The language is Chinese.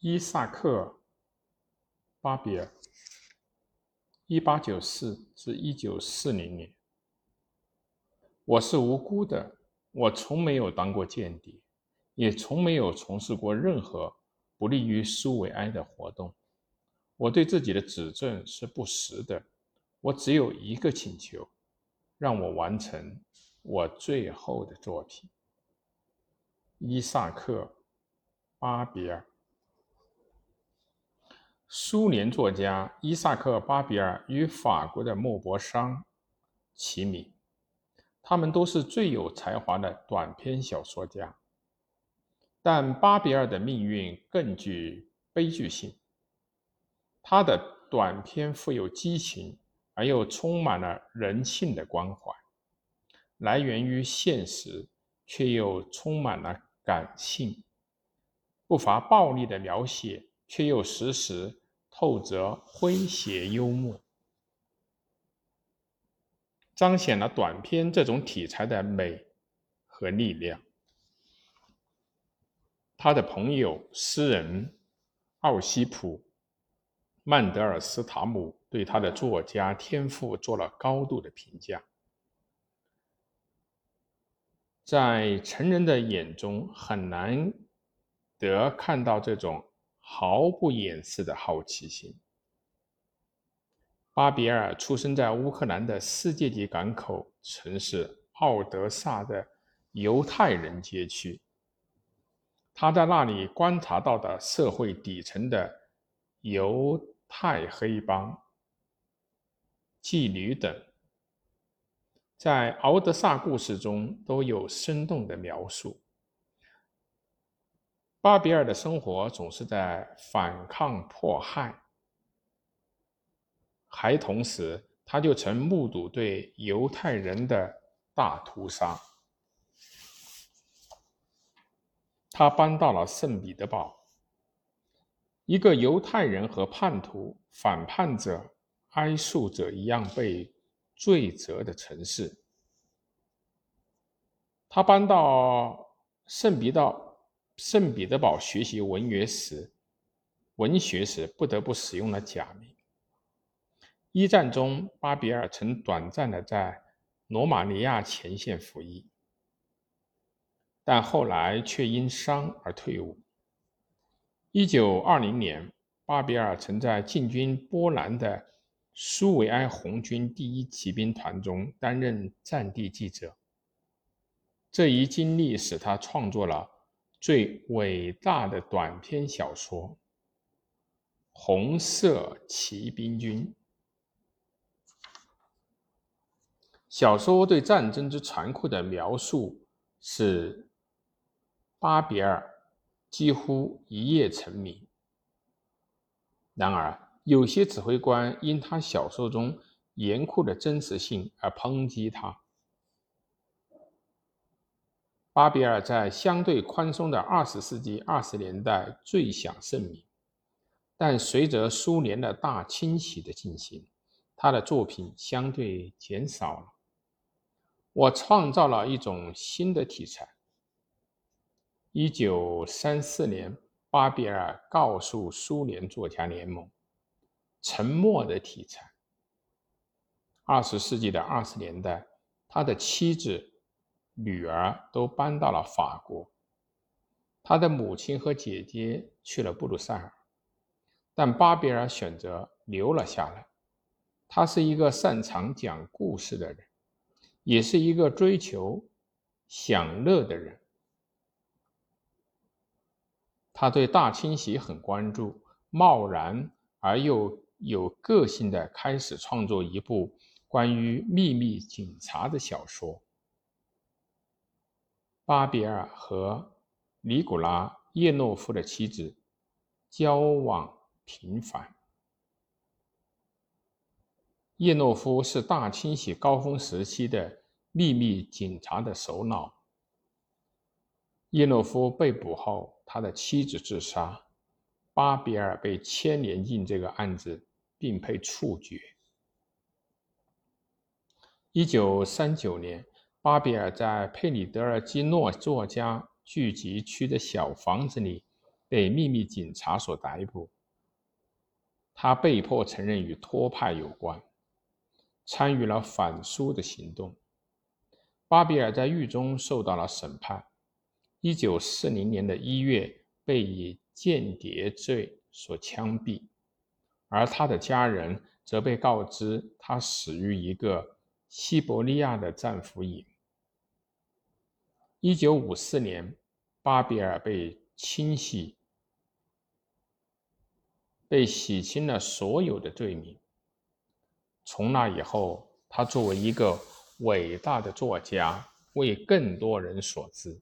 伊萨克·巴比尔，一八九四至一九四零年。我是无辜的，我从没有当过间谍，也从没有从事过任何不利于苏维埃的活动。我对自己的指证是不实的。我只有一个请求，让我完成我最后的作品。伊萨克·巴比尔，苏联作家伊萨克·巴比尔与法国的莫泊桑齐名，他们都是最有才华的短篇小说家。但巴比尔的命运更具悲剧性。他的短篇富有激情，而又充满了人性的关怀，来源于现实，却又充满了感性，不乏暴力的描写，却又时时透着诙谐幽默，彰显了短篇这种题材的美和力量。他的朋友诗人奥西普。曼德尔斯塔姆对他的作家天赋做了高度的评价。在成人的眼中，很难得看到这种毫不掩饰的好奇心。巴比尔出生在乌克兰的世界级港口城市奥德萨的犹太人街区。他在那里观察到的社会底层的犹。太黑帮、妓女等，在敖德萨故事中都有生动的描述。巴比尔的生活总是在反抗迫害，孩童时他就曾目睹对犹太人的大屠杀。他搬到了圣彼得堡。一个犹太人和叛徒、反叛者、哀诉者一样被罪责的城市。他搬到圣彼得圣彼得堡学习文学时，文学时不得不使用了假名。一战中，巴比尔曾短暂的在罗马尼亚前线服役，但后来却因伤而退伍。一九二零年，巴比尔曾在进军波兰的苏维埃红军第一骑兵团中担任战地记者。这一经历使他创作了最伟大的短篇小说《红色骑兵军》。小说对战争之残酷的描述，使巴比尔。几乎一夜成名。然而，有些指挥官因他小说中严酷的真实性而抨击他。巴比尔在相对宽松的二十世纪二十年代最享盛名，但随着苏联的大清洗的进行，他的作品相对减少了。我创造了一种新的题材。一九三四年，巴比尔告诉苏联作家联盟：“沉默的题材。”二十世纪的二十年代，他的妻子、女儿都搬到了法国，他的母亲和姐姐去了布鲁塞尔，但巴比尔选择留了下来。他是一个擅长讲故事的人，也是一个追求享乐的人。他对大清洗很关注，贸然而又有个性的开始创作一部关于秘密警察的小说。巴比尔和尼古拉·叶诺夫的妻子交往频繁。叶诺夫是大清洗高峰时期的秘密警察的首脑。叶诺夫被捕后，他的妻子自杀，巴比尔被牵连进这个案子，并被处决。一九三九年，巴比尔在佩里德尔基诺作家聚集区的小房子里被秘密警察所逮捕。他被迫承认与托派有关，参与了反苏的行动。巴比尔在狱中受到了审判。一九四零年的一月，被以间谍罪所枪毙，而他的家人则被告知他死于一个西伯利亚的战俘营。一九五四年，巴比尔被清洗，被洗清了所有的罪名。从那以后，他作为一个伟大的作家，为更多人所知。